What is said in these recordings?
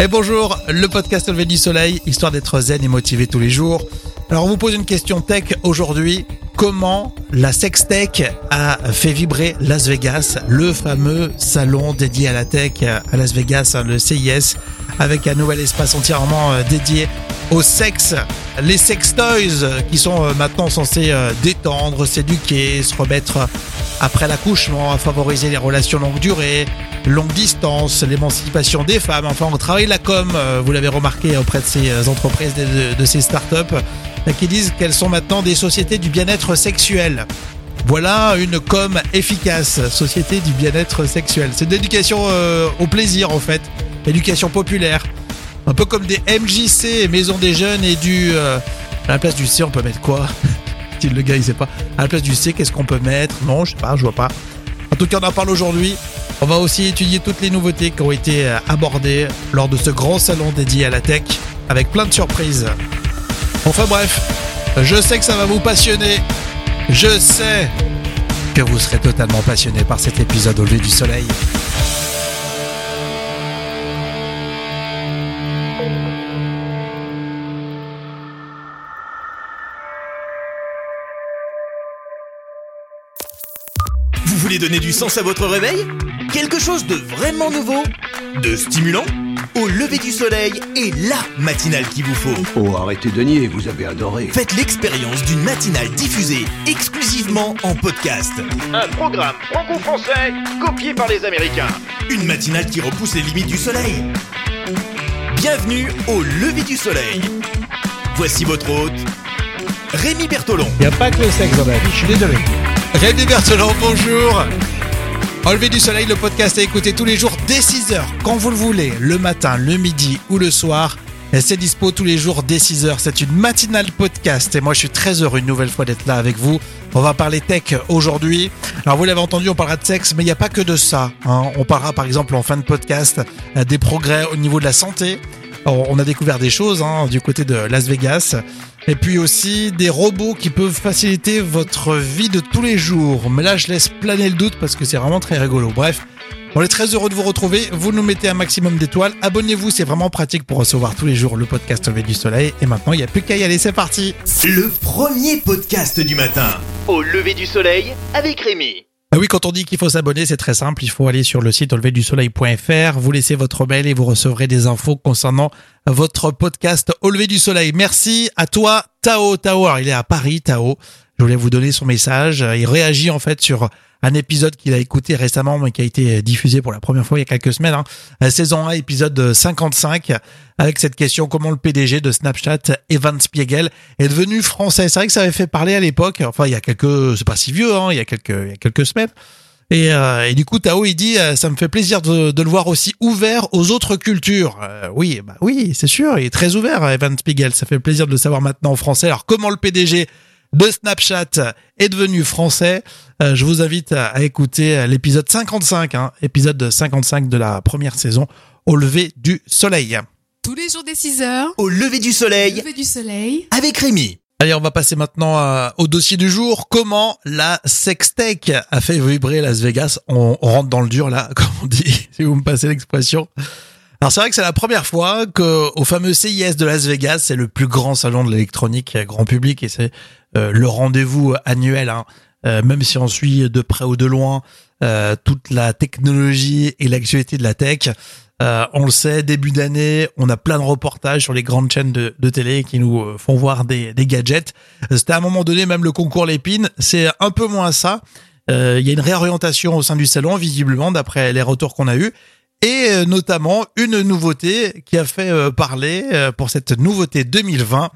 Et bonjour, le podcast Levé du Soleil, histoire d'être zen et motivé tous les jours. Alors on vous pose une question tech aujourd'hui. Comment la Sextech a fait vibrer Las Vegas, le fameux salon dédié à la tech à Las Vegas, le CIS, avec un nouvel espace entièrement euh, dédié au sexe, les sex toys qui sont euh, maintenant censés euh, détendre, s'éduquer, se remettre après l'accouchement, à favoriser les relations longue durée, longue distance, l'émancipation des femmes. Enfin, on travaille la com, euh, vous l'avez remarqué auprès de ces euh, entreprises, de, ces startups, euh, qui disent qu'elles sont maintenant des sociétés du bien-être sexuel. Voilà une com efficace, société du bien-être sexuel. C'est de l'éducation au plaisir en fait, éducation populaire. Un peu comme des MJC, Maison des Jeunes et du... à la place du C, on peut mettre quoi? Si le gars il sait pas. À la place du C, qu'est-ce qu'on peut mettre? Non, je sais pas, je vois pas. En tout cas, on en parle aujourd'hui. On va aussi étudier toutes les nouveautés qui ont été euh, abordées lors de ce grand salon dédié à la tech, avec plein de surprises. Enfin bref, je sais que ça va vous passionner. Je sais que vous serez totalement passionné par cet épisode au lever du soleil. Voulez donner du sens à votre réveil Quelque chose de vraiment nouveau De stimulant Au lever du soleil est la matinale qu'il vous faut. Oh, arrêtez de nier, vous avez adoré. Faites l'expérience d'une matinale diffusée exclusivement en podcast. Un programme franco-français copié par les Américains. Une matinale qui repousse les limites du soleil. Bienvenue au lever du soleil. Voici votre hôte, Rémi Bertolon. Il n'y a pas que le sexe dans la vie, je suis désolé. Rémi Berthelon, bonjour. Enlever du soleil, le podcast à écouter tous les jours dès 6h, quand vous le voulez, le matin, le midi ou le soir. C'est dispo tous les jours dès 6h. C'est une matinale podcast et moi je suis très heureux une nouvelle fois d'être là avec vous. On va parler tech aujourd'hui. Alors vous l'avez entendu, on parlera de sexe, mais il n'y a pas que de ça. hein. On parlera par exemple en fin de podcast euh, des progrès au niveau de la santé. On a découvert des choses hein, du côté de Las Vegas. Et puis aussi des robots qui peuvent faciliter votre vie de tous les jours. Mais là, je laisse planer le doute parce que c'est vraiment très rigolo. Bref, on est très heureux de vous retrouver. Vous nous mettez un maximum d'étoiles. Abonnez-vous, c'est vraiment pratique pour recevoir tous les jours le podcast Levé du Soleil. Et maintenant, il n'y a plus qu'à y aller. C'est parti. Le premier podcast du matin. Au lever du soleil avec Rémi. Ah oui, quand on dit qu'il faut s'abonner, c'est très simple. Il faut aller sur le site auleverdusoleil.fr, vous laissez votre mail et vous recevrez des infos concernant votre podcast Au lever du soleil. Merci à toi, Tao. Tao, alors il est à Paris, Tao. Je voulais vous donner son message. Il réagit en fait sur un épisode qu'il a écouté récemment, mais qui a été diffusé pour la première fois il y a quelques semaines. Hein. Euh, Saison 1, épisode 55, avec cette question comment le PDG de Snapchat, Evan Spiegel, est devenu français? C'est vrai que ça avait fait parler à l'époque. Enfin, il y a quelques, c'est pas si vieux, hein, il y a quelques, il y a quelques semaines. Et, euh, et du coup, Tao, il dit, euh, ça me fait plaisir de, de le voir aussi ouvert aux autres cultures. Euh, oui, bah oui, c'est sûr, il est très ouvert, Evan Spiegel. Ça fait plaisir de le savoir maintenant en français. Alors, comment le PDG de Snapchat est devenu français Euh, Je vous invite à, à écouter l'épisode 55, hein, épisode 55 de la première saison, au lever du soleil. Tous les jours dès 6 heures, Au lever du soleil lever du soleil. avec Rémi. Allez, on va passer maintenant à- au dossier du jour. Comment la sextech a fait vibrer Las Vegas? On, on rentre dans le dur là, comme on dit, si vous me passez l'expression. Alors c'est vrai que c'est la première fois que au fameux CIS de Las Vegas, c'est le plus grand salon de l'électronique grand public et c'est euh, le rendez-vous annuel. hein. Euh, même si on suit de près ou de loin euh, toute la technologie et l'actualité de la tech, euh, on le sait, début d'année, on a plein de reportages sur les grandes chaînes de, de télé qui nous euh, font voir des, des gadgets. Euh, C'était à un moment donné même le concours Lépine, c'est un peu moins ça. Euh, Il y a une réorientation au sein du salon, visiblement, d'après les retours qu'on a eus. Et euh, notamment une nouveauté qui a fait euh, parler euh, pour cette nouveauté 2020.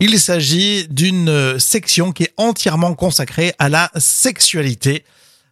Il s'agit d'une section qui est entièrement consacrée à la sexualité.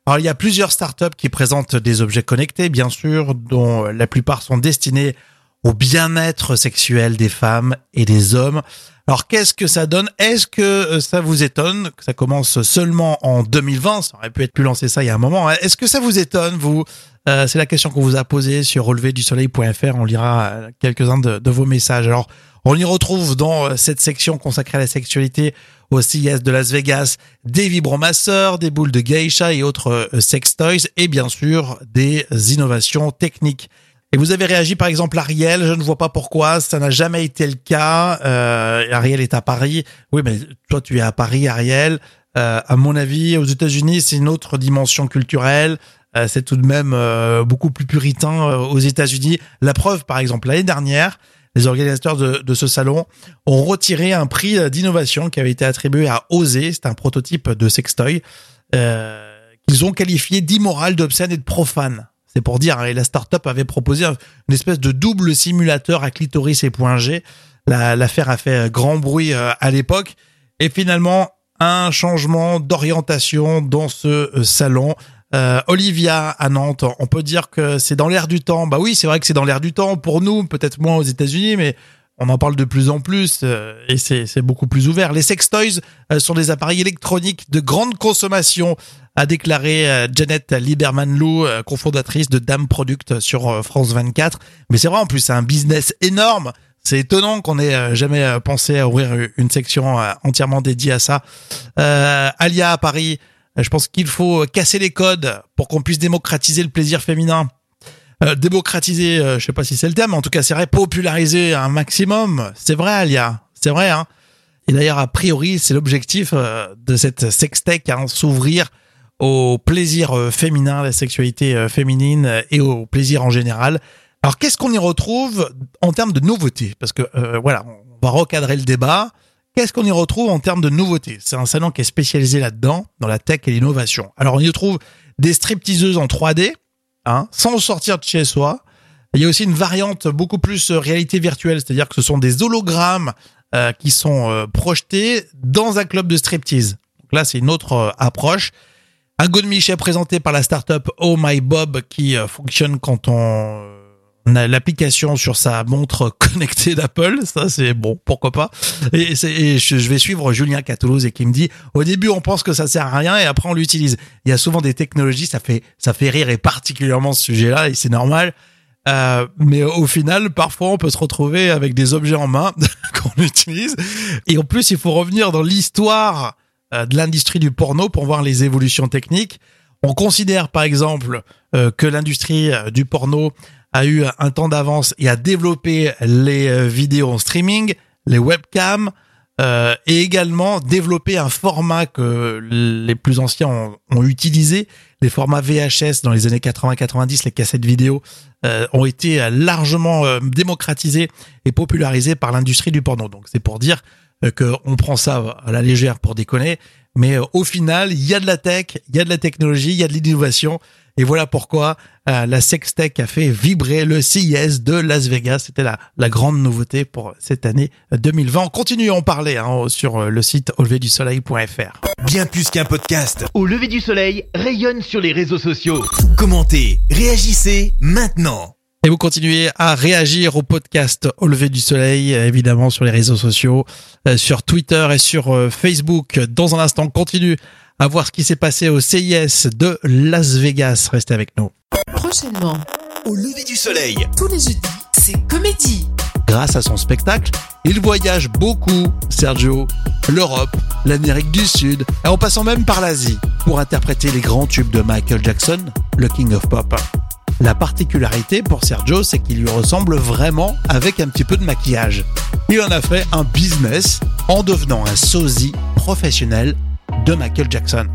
Alors, il y a plusieurs startups qui présentent des objets connectés, bien sûr, dont la plupart sont destinés au bien-être sexuel des femmes et des hommes. Alors, qu'est-ce que ça donne? Est-ce que euh, ça vous étonne que ça commence seulement en 2020 Ça aurait pu être plus lancé ça il y a un moment. hein. Est-ce que ça vous étonne, vous? Euh, C'est la question qu'on vous a posée sur releverdusoleil.fr. On lira euh, quelques-uns de, de vos messages. Alors, on y retrouve dans cette section consacrée à la sexualité au CIS de Las Vegas des vibromasseurs, des boules de geisha et autres euh, sex toys et bien sûr des innovations techniques. Et vous avez réagi par exemple Ariel, je ne vois pas pourquoi, ça n'a jamais été le cas. Euh, Ariel est à Paris. Oui, mais toi tu es à Paris, Ariel. Euh, à mon avis, aux États-Unis, c'est une autre dimension culturelle. Euh, c'est tout de même euh, beaucoup plus puritain aux États-Unis. La preuve, par exemple, l'année dernière, les organisateurs de, ce salon ont retiré un prix d'innovation qui avait été attribué à Osé. C'est un prototype de sextoy qu'ils ont qualifié d'immoral, d'obscène et de profane. C'est pour dire, hein, et la start-up avait proposé une espèce de double simulateur à clitoris et point G. L'affaire a fait grand bruit à l'époque. Et finalement, un changement d'orientation dans ce salon. Euh, Olivia à Nantes, on peut dire que c'est dans l'air du temps. Bah oui, c'est vrai que c'est dans l'air du temps pour nous, peut-être moins aux États-Unis, mais on en parle de plus en plus euh, et c'est beaucoup plus ouvert. Les sextoys euh, sont des appareils électroniques de grande consommation, a déclaré euh, Janet Lieberman-Lou, cofondatrice de Dame Product sur France 24. Mais c'est vrai, en plus, c'est un business énorme. C'est étonnant qu'on ait jamais pensé à ouvrir une section entièrement dédiée à ça. Alia à Paris, je pense qu'il faut casser les codes pour qu'on puisse démocratiser le plaisir féminin. Euh, démocratiser, euh, je sais pas si c'est le terme, mais en tout cas, c'est vrai, populariser un maximum. C'est vrai, Alia. C'est vrai, hein. Et d'ailleurs, a priori, c'est l'objectif euh, de cette sextech, hein, s'ouvrir au plaisir euh, féminin, la sexualité féminine et au plaisir en général. Alors, qu'est-ce qu'on y retrouve en termes de nouveautés? Parce que, voilà, on va recadrer le débat. Qu'est-ce qu'on y retrouve en termes de nouveautés? C'est un salon qui est spécialisé là-dedans, dans la tech et l'innovation. Alors on y trouve des stripteaseuses en 3D, hein, sans sortir de chez soi. Il y a aussi une variante beaucoup plus euh, réalité virtuelle, c'est-à-dire que ce sont des hologrammes euh, qui sont euh, projetés dans un club de striptease. Donc là, c'est une autre approche. Un Godemiché présenté par la startup Oh My Bob qui fonctionne quand on on a l'application sur sa montre connectée d'Apple, ça c'est bon, pourquoi pas. Et, je, vais suivre Julien Catoulouse et qui me dit au début on pense que ça sert à rien et après on l'utilise. Il y a souvent des technologies, ça fait ça fait rire et particulièrement ce sujet-là et c'est normal. Euh, mais au final, parfois, on peut se retrouver avec des objets en main qu'on utilise. Et en plus, il faut revenir dans l'histoire euh, de l'industrie du porno pour voir les évolutions techniques. On considère, par exemple, euh, que l'industrie du porno a eu un temps d'avance et a développé les euh, vidéos en streaming, les webcams, euh, et également développé un format que les plus anciens ont, ont utilisé. Les formats VHS dans les années 80-90, les cassettes vidéo euh, ont été largement euh, démocratisés et popularisés par l'industrie du porno. Donc c'est pour dire qu'on prend ça à la légère pour déconner, mais au final, il y a de la tech, il y a de la technologie, il y a de l'innovation. Et voilà pourquoi euh, la Sextech a fait vibrer le CIS de Las Vegas. C'était la, la grande nouveauté pour cette année 2020. On continue à en parler hein, sur euh, le site auleverdusoleil.fr. Bien plus qu'un podcast. Au lever du soleil rayonne sur les réseaux sociaux. Commentez, réagissez maintenant. Et vous continuez à réagir au podcast Au lever du soleil, évidemment sur les réseaux sociaux, euh, sur Twitter et sur Facebook. Dans un instant, continue à voir ce qui s'est passé au CIS de Las Vegas. Restez avec nous. Prochainement, au lever du soleil, tous les jeudis, c'est comédie. Grâce à son spectacle, il voyage beaucoup, Sergio, l'Europe, l'Amérique du Sud, et en passant même par l'Asie, pour interpréter les grands tubes de Michael Jackson, le King of Pop. La particularité pour Sergio, c'est qu'il lui ressemble vraiment avec un petit peu de maquillage. Il en a fait un business en devenant un sosie professionnel de Michael Jackson.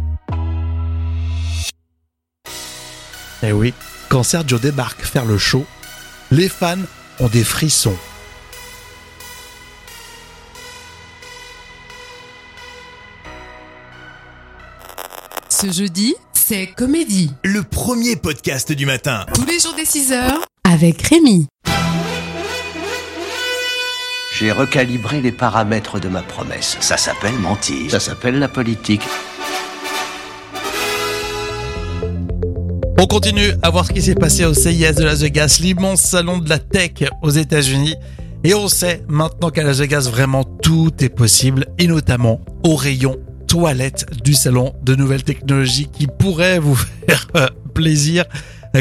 Et eh oui, quand Sergio débarque faire le show, les fans ont des frissons. Ce jeudi, c'est Comédie. Le premier podcast du matin. Tous les jours des 6 heures. Avec Rémi. J'ai recalibré les paramètres de ma promesse. Ça s'appelle mentir. Ça s'appelle la politique. On continue à voir ce qui s'est passé au CIS de Las Vegas, l'immense salon de la tech aux États-Unis. Et on sait maintenant qu'à Las Vegas, vraiment tout est possible, et notamment au rayon toilette du salon de nouvelles technologies qui pourraient vous faire plaisir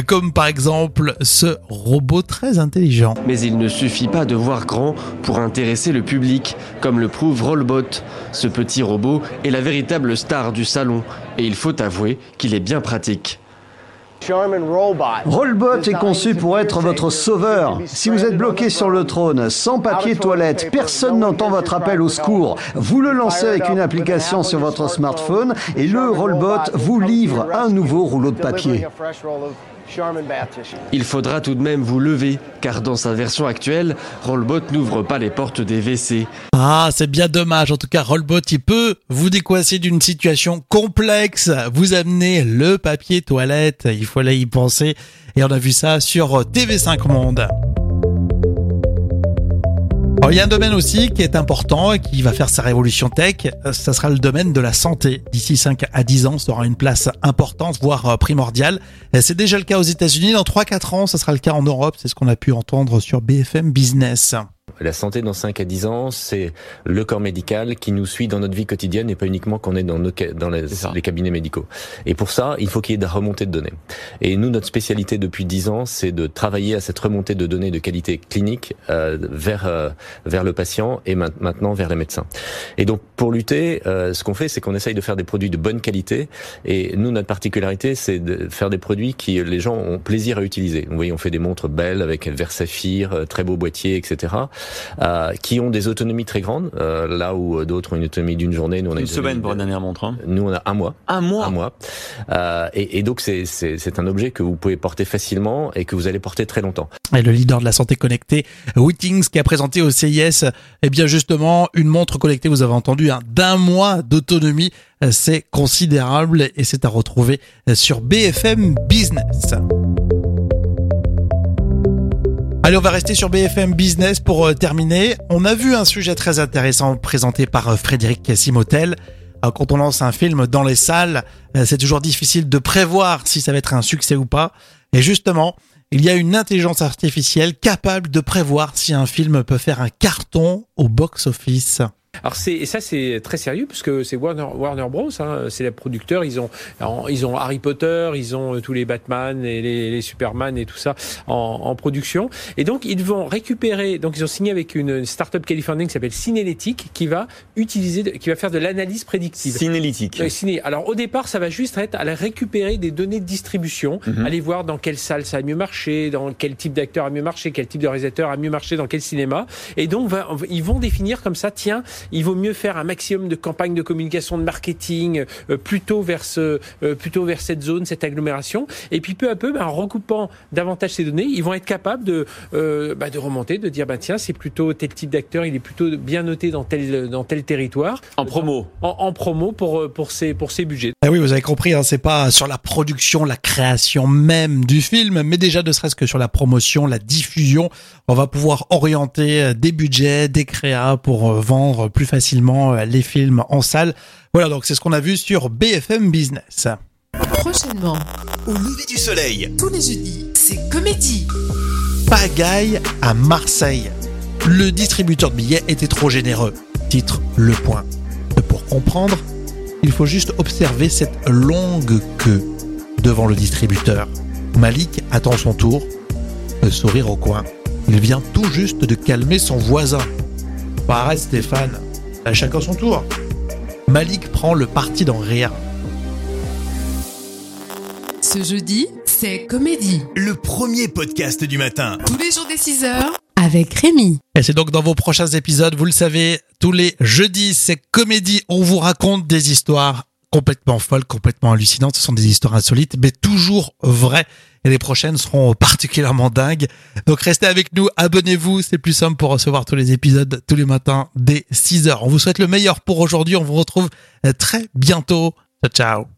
comme par exemple ce robot très intelligent. Mais il ne suffit pas de voir grand pour intéresser le public, comme le prouve Rollbot. Ce petit robot est la véritable star du salon, et il faut avouer qu'il est bien pratique. Rollbot est conçu pour être votre sauveur. Si vous êtes bloqué sur le trône, sans papier toilette, personne n'entend votre appel au secours. Vous le lancez avec une application sur votre smartphone et le Rollbot vous livre un nouveau rouleau de papier. Il faudra tout de même vous lever, car dans sa version actuelle, Rollbot n'ouvre pas les portes des WC. Ah, c'est bien dommage. En tout cas, Rollbot, il peut vous décoincer d'une situation complexe, vous amener le papier toilette. Il faut aller y penser. Et on a vu ça sur TV5 Monde. Alors, il y a un domaine aussi qui est important et qui va faire sa révolution tech. Ça sera le domaine de la santé. D'ici 5 à 10 ans, ça aura une place importante, voire primordiale. C'est déjà le cas aux États-Unis. Dans 3-4 ans, ça sera le cas en Europe. C'est ce qu'on a pu entendre sur BFM Business. La santé dans 5 à 10 ans, c'est le corps médical qui nous suit dans notre vie quotidienne et pas uniquement qu'on est dans, nos, dans les, les, cabinets médicaux. Et pour ça, il faut qu'il y ait de la remontée de données. Et nous, notre spécialité depuis 10 ans, c'est de travailler à cette remontée de données de qualité clinique euh, vers euh, vers le patient et maintenant vers les médecins. Et donc, pour lutter, euh, ce qu'on fait, c'est qu'on essaye de faire des produits de bonne qualité. Et nous, notre particularité, c'est de faire des produits qui les gens ont plaisir à utiliser. Vous voyez, on fait des montres belles avec verre saphir, très beau boîtier, etc euh, qui ont des autonomies très grandes. Euh, là où d'autres ont une autonomie d'une journée, nous on a une, semaine pour une dernière montre. Hein. Nous on a un mois. Un mois. Un mois. Euh, et, et, donc c'est c'est un objet que vous pouvez porter facilement et que vous allez porter très longtemps. Et le leader de la santé connectée, Wittings, qui a présenté au CIS, eh bien justement une montre connectée, vous avez entendu, hein, d'un mois d'autonomie, c'est considérable et c'est à retrouver sur BFM Business. Allez, on va rester sur BFM Business pour euh, terminer. On a vu un sujet très intéressant présenté par euh, Frédéric Simotel. Euh, quand on lance un film dans les salles, c'est toujours difficile de prévoir si ça va être un succès ou pas. Et justement, il y a une intelligence artificielle capable de prévoir si un film peut faire un carton au box-office. Alors c'est ça c'est très sérieux parce que c'est Warner, Warner Bros. Hein, c'est les producteurs. Ils ont ils ont Harry Potter, ils ont euh, tous les Batman et les, les Superman et tout ça en, en, production. Et donc ils vont récupérer. Donc ils ont signé avec une, start-up californienne qui s'appelle Cinélétique qui va utiliser, qui va faire de l'analyse prédictive. Cinélétique. Euh, ciné. Alors au départ ça va juste être à récupérer des données de distribution, mhm. aller voir dans quelle salle ça a mieux marché, dans quel type d'acteur a mieux marché, quel type de réalisateur a mieux marché dans quel cinéma. Et donc va, ils vont définir comme ça. Tiens il vaut mieux faire un maximum de campagnes de communication, de marketing, euh, plutôt vers ce, euh, plutôt vers cette zone, cette agglomération. Et puis peu à peu, bah, en recoupant davantage ces données, ils vont être capables de, euh, bah, de remonter, de dire bah tiens, c'est plutôt tel type d'acteur, il est plutôt bien noté dans tel dans tel territoire. En promo. En, promo pour pour ces pour ces budgets. Ah oui, vous avez compris, hein, c'est pas sur la production, la création même du film, mais déjà ne serait-ce que sur la promotion, la diffusion, on va pouvoir orienter des budgets, des créas pour vendre plus facilement euh, les films en salle. Voilà, donc c'est ce qu'on a vu sur BFM Business. Prochainement, au lever du soleil, tous les jeudis, c'est comédie. Pagaille à Marseille. Le distributeur de billets était trop généreux. Titre Le Point. Pour comprendre, il faut juste observer cette longue queue devant le distributeur. Malik attend son tour, le sourire au coin. Il vient tout juste de calmer son voisin. Arrête Stéphane, à chacun son tour. Malik prend le parti d'en rire. Ce jeudi, c'est Comédie. Le premier podcast du matin. Tous les jours des 6 heures. Avec Rémi. Et c'est donc dans vos prochains épisodes, vous le savez, tous les jeudis, c'est Comédie. On vous raconte des histoires complètement folles, complètement hallucinantes. Ce sont des histoires insolites, mais toujours vraies et les prochaines seront particulièrement dingues. Donc restez avec nous, abonnez-vous, c'est plus simple pour recevoir tous les épisodes tous les matins dès 6 heures. On vous souhaite le meilleur pour aujourd'hui, on vous retrouve très bientôt. Ciao ciao